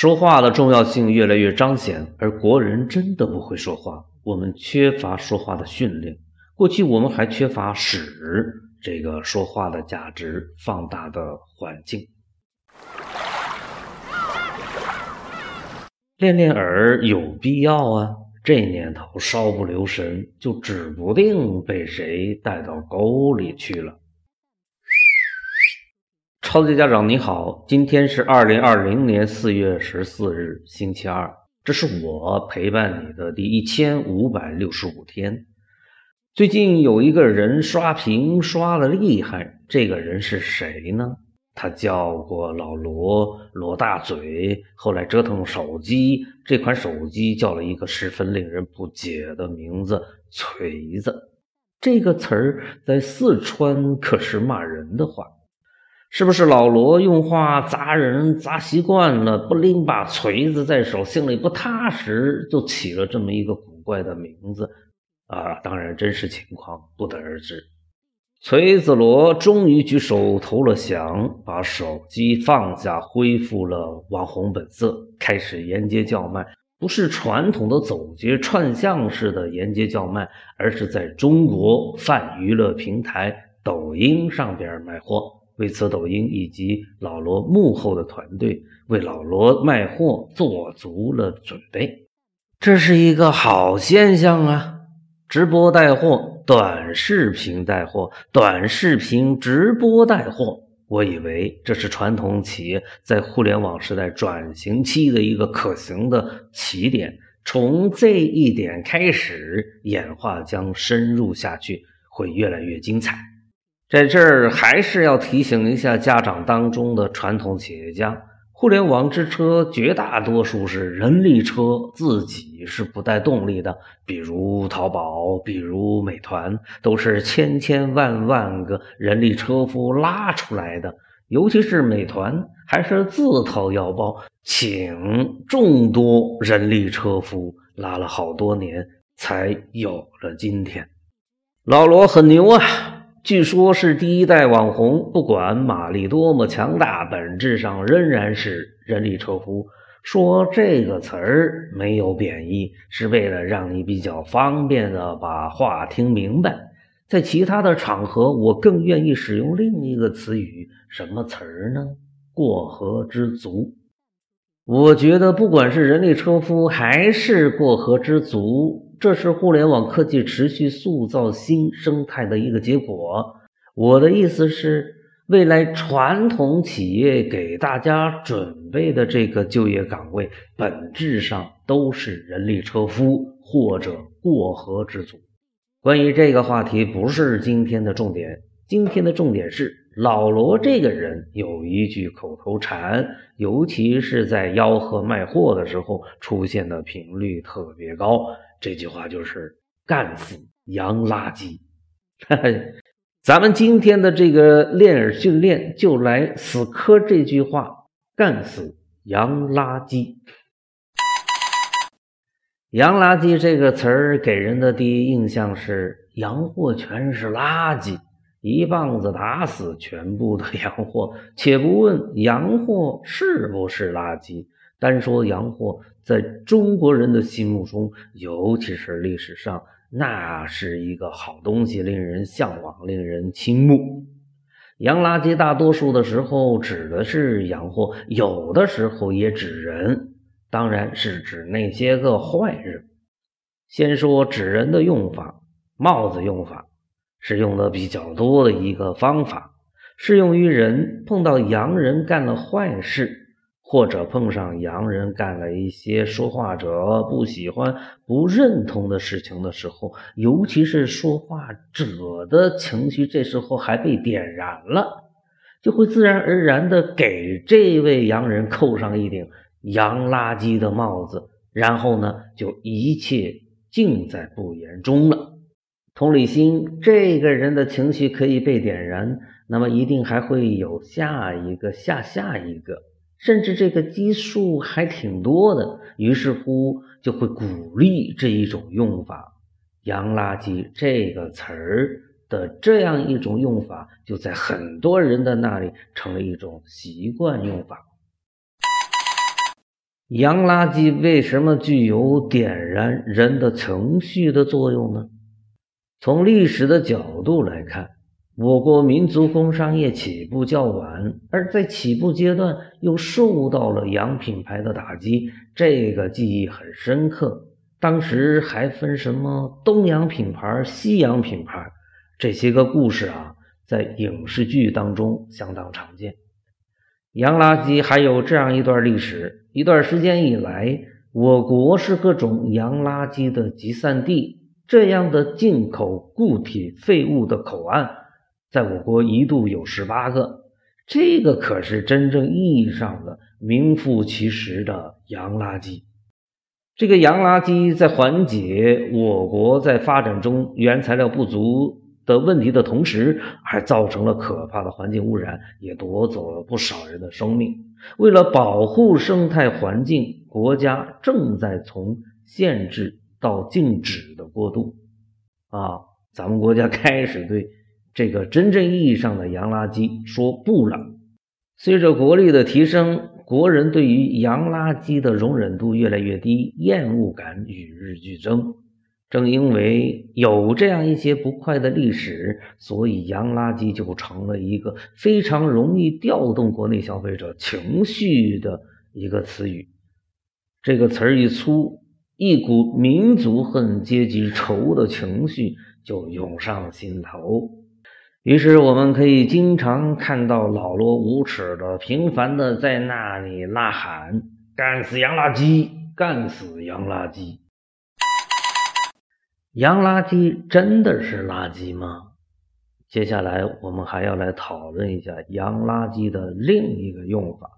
说话的重要性越来越彰显，而国人真的不会说话。我们缺乏说话的训练，过去我们还缺乏使这个说话的价值放大的环境。练练耳有必要啊！这年头稍不留神，就指不定被谁带到沟里去了。超级家长你好，今天是二零二零年四月十四日，星期二。这是我陪伴你的第一千五百六十五天。最近有一个人刷屏刷的厉害，这个人是谁呢？他叫过老罗，罗大嘴。后来折腾手机，这款手机叫了一个十分令人不解的名字——锤子。这个词儿在四川可是骂人的话。是不是老罗用话砸人砸习惯了，不拎把锤子在手，心里不踏实，就起了这么一个古怪的名字啊？当然，真实情况不得而知。锤子罗终于举手投了降，把手机放下，恢复了网红本色，开始沿街叫卖。不是传统的走街串巷式的沿街叫卖，而是在中国泛娱乐平台抖音上边卖货。为此，抖音以及老罗幕后的团队为老罗卖货做足了准备，这是一个好现象啊！直播带货，短视频带货，短视频直播带货。我以为这是传统企业在互联网时代转型期的一个可行的起点，从这一点开始演化，将深入下去，会越来越精彩。在这儿还是要提醒一下家长当中的传统企业家，互联网之车绝大多数是人力车，自己是不带动力的。比如淘宝，比如美团，都是千千万万个人力车夫拉出来的。尤其是美团，还是自掏腰包请众多人力车夫拉了好多年，才有了今天。老罗很牛啊！据说，是第一代网红，不管马力多么强大，本质上仍然是人力车夫。说这个词儿没有贬义，是为了让你比较方便的把话听明白。在其他的场合，我更愿意使用另一个词语，什么词儿呢？过河之卒。我觉得，不管是人力车夫还是过河之卒。这是互联网科技持续塑造新生态的一个结果。我的意思是，未来传统企业给大家准备的这个就业岗位，本质上都是人力车夫或者过河之卒。关于这个话题，不是今天的重点。今天的重点是，老罗这个人有一句口头禅，尤其是在吆喝卖货的时候，出现的频率特别高。这句话就是“干死洋垃圾”。咱们今天的这个练耳训练就来死磕这句话：“干死洋垃圾”。洋垃圾这个词儿给人的第一印象是洋货全是垃圾，一棒子打死全部的洋货。且不问洋货是不是垃圾。单说洋货，在中国人的心目中，尤其是历史上，那是一个好东西，令人向往，令人倾慕。洋垃圾大多数的时候指的是洋货，有的时候也指人，当然是指那些个坏人。先说指人的用法，帽子用法是用的比较多的一个方法，适用于人碰到洋人干了坏事。或者碰上洋人干了一些说话者不喜欢、不认同的事情的时候，尤其是说话者的情绪这时候还被点燃了，就会自然而然的给这位洋人扣上一顶洋垃圾的帽子，然后呢，就一切尽在不言中了。同理心，这个人的情绪可以被点燃，那么一定还会有下一个、下下一个。甚至这个基数还挺多的，于是乎就会鼓励这一种用法，“洋垃圾”这个词儿的这样一种用法，就在很多人的那里成了一种习惯用法。洋垃圾为什么具有点燃人的情绪的作用呢？从历史的角度来看，我国民族工商业起步较晚，而在起步阶段又受到了洋品牌的打击，这个记忆很深刻。当时还分什么东洋品牌、西洋品牌，这些个故事啊，在影视剧当中相当常见。洋垃圾还有这样一段历史：一段时间以来，我国是各种洋垃圾的集散地，这样的进口固体废物的口岸，在我国一度有十八个。这个可是真正意义上的名副其实的洋垃圾。这个洋垃圾在缓解我国在发展中原材料不足的问题的同时，还造成了可怕的环境污染，也夺走了不少人的生命。为了保护生态环境，国家正在从限制到禁止的过渡。啊，咱们国家开始对这个真正意义上的洋垃圾说不了。随着国力的提升。国人对于洋垃圾的容忍度越来越低，厌恶感与日俱增。正因为有这样一些不快的历史，所以洋垃圾就成了一个非常容易调动国内消费者情绪的一个词语。这个词儿一出，一股民族恨、阶级仇的情绪就涌上心头。于是，我们可以经常看到老罗无耻的、频繁的在那里呐喊：“干死洋垃圾！干死洋垃圾！”洋垃圾真的是垃圾吗？接下来，我们还要来讨论一下洋垃圾的另一个用法。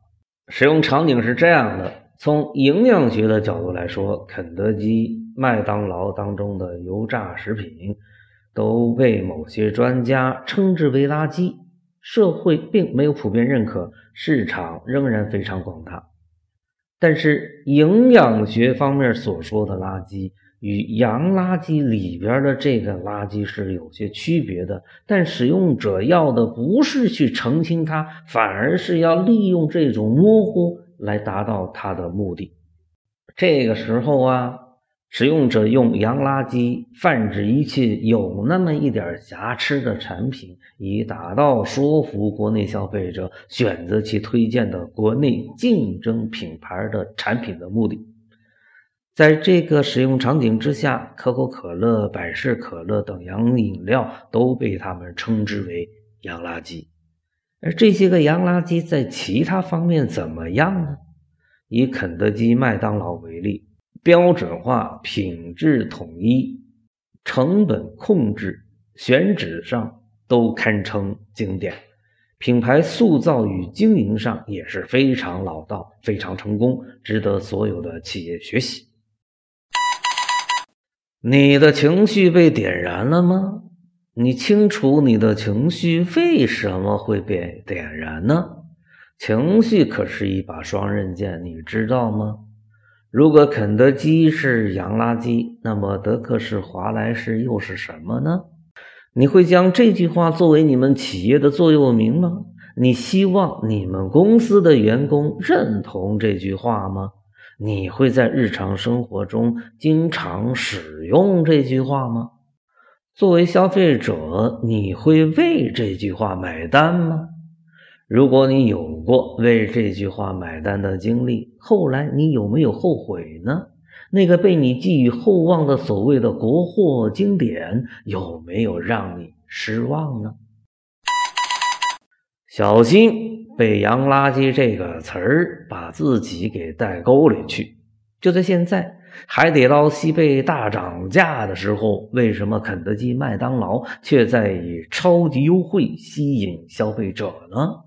使用场景是这样的：从营养学的角度来说，肯德基、麦当劳当中的油炸食品。都被某些专家称之为垃圾，社会并没有普遍认可，市场仍然非常广大。但是营养学方面所说的垃圾与洋垃圾里边的这个垃圾是有些区别的，但使用者要的不是去澄清它，反而是要利用这种模糊来达到它的目的。这个时候啊。使用者用洋垃圾泛指一切有那么一点瑕疵的产品，以达到说服国内消费者选择其推荐的国内竞争品牌的产品的目的。在这个使用场景之下，可口可乐、百事可乐等洋饮料都被他们称之为洋垃圾。而这些个洋垃圾在其他方面怎么样呢？以肯德基、麦当劳为例。标准化、品质统一、成本控制、选址上都堪称经典，品牌塑造与经营上也是非常老道、非常成功，值得所有的企业学习。你的情绪被点燃了吗？你清楚你的情绪为什么会被点燃呢？情绪可是一把双刃剑，你知道吗？如果肯德基是洋垃圾，那么德克士、华莱士又是什么呢？你会将这句话作为你们企业的座右铭吗？你希望你们公司的员工认同这句话吗？你会在日常生活中经常使用这句话吗？作为消费者，你会为这句话买单吗？如果你有过为这句话买单的经历，后来你有没有后悔呢？那个被你寄予厚望的所谓的国货经典，有没有让你失望呢？小心被“洋垃圾”这个词儿把自己给带沟里去。就在现在，海底捞西贝大涨价的时候，为什么肯德基、麦当劳却在以超级优惠吸引消费者呢？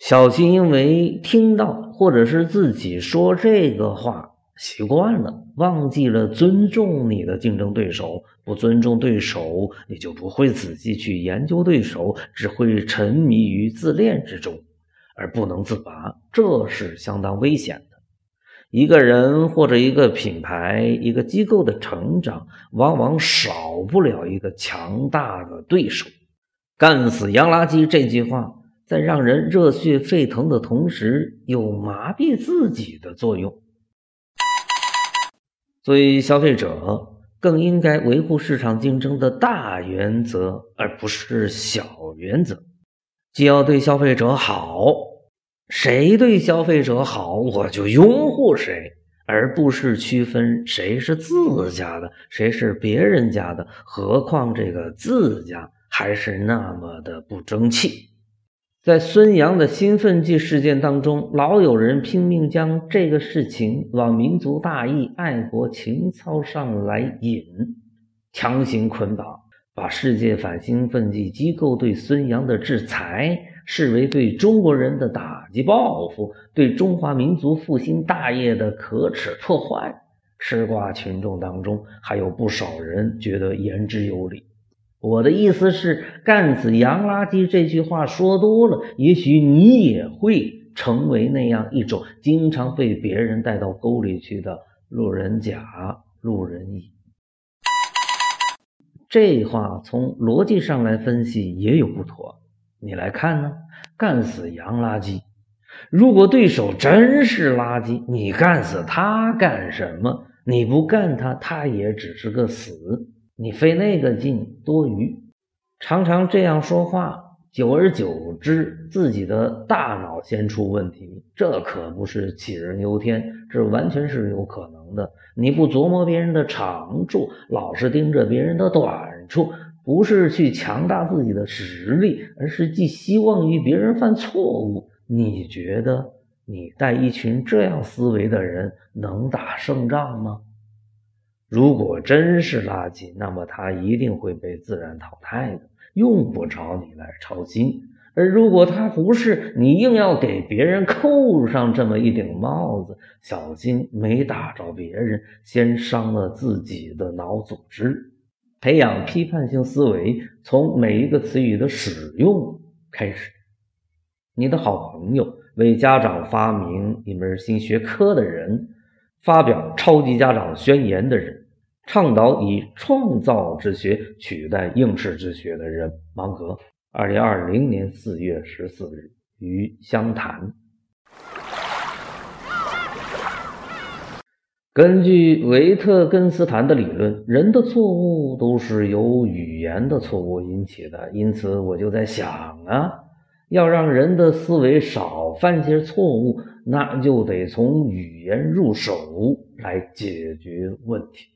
小心，因为听到或者是自己说这个话习惯了，忘记了尊重你的竞争对手。不尊重对手，你就不会仔细去研究对手，只会沉迷于自恋之中，而不能自拔。这是相当危险的。一个人或者一个品牌、一个机构的成长，往往少不了一个强大的对手。干死洋垃圾这句话。在让人热血沸腾的同时，有麻痹自己的作用。作为消费者，更应该维护市场竞争的大原则，而不是小原则。既要对消费者好，谁对消费者好，我就拥护谁，而不是区分谁是自家的，谁是别人家的。何况这个自家还是那么的不争气。在孙杨的兴奋剂事件当中，老有人拼命将这个事情往民族大义、爱国情操上来引，强行捆绑，把世界反兴奋剂机构对孙杨的制裁视为对中国人的打击报复，对中华民族复兴大业的可耻破坏。吃瓜群众当中还有不少人觉得言之有理。我的意思是，干死洋垃圾这句话说多了，也许你也会成为那样一种经常被别人带到沟里去的路人甲、路人乙。这话从逻辑上来分析也有不妥。你来看呢？干死洋垃圾，如果对手真是垃圾，你干死他干什么？你不干他，他也只是个死。你费那个劲多余，常常这样说话，久而久之，自己的大脑先出问题，这可不是杞人忧天，这完全是有可能的。你不琢磨别人的长处，老是盯着别人的短处，不是去强大自己的实力，而是寄希望于别人犯错误。你觉得你带一群这样思维的人能打胜仗吗？如果真是垃圾，那么它一定会被自然淘汰的，用不着你来操心。而如果它不是，你硬要给别人扣上这么一顶帽子，小心没打着别人，先伤了自己的脑组织。培养批判性思维，从每一个词语的使用开始。你的好朋友，为家长发明一门新学科的人，发表超级家长宣言的人。倡导以创造之学取代应试之学的人，芒格，二零二零年四月十四日于湘潭。根据维特根斯坦的理论，人的错误都是由语言的错误引起的，因此我就在想啊，要让人的思维少犯些错误，那就得从语言入手来解决问题。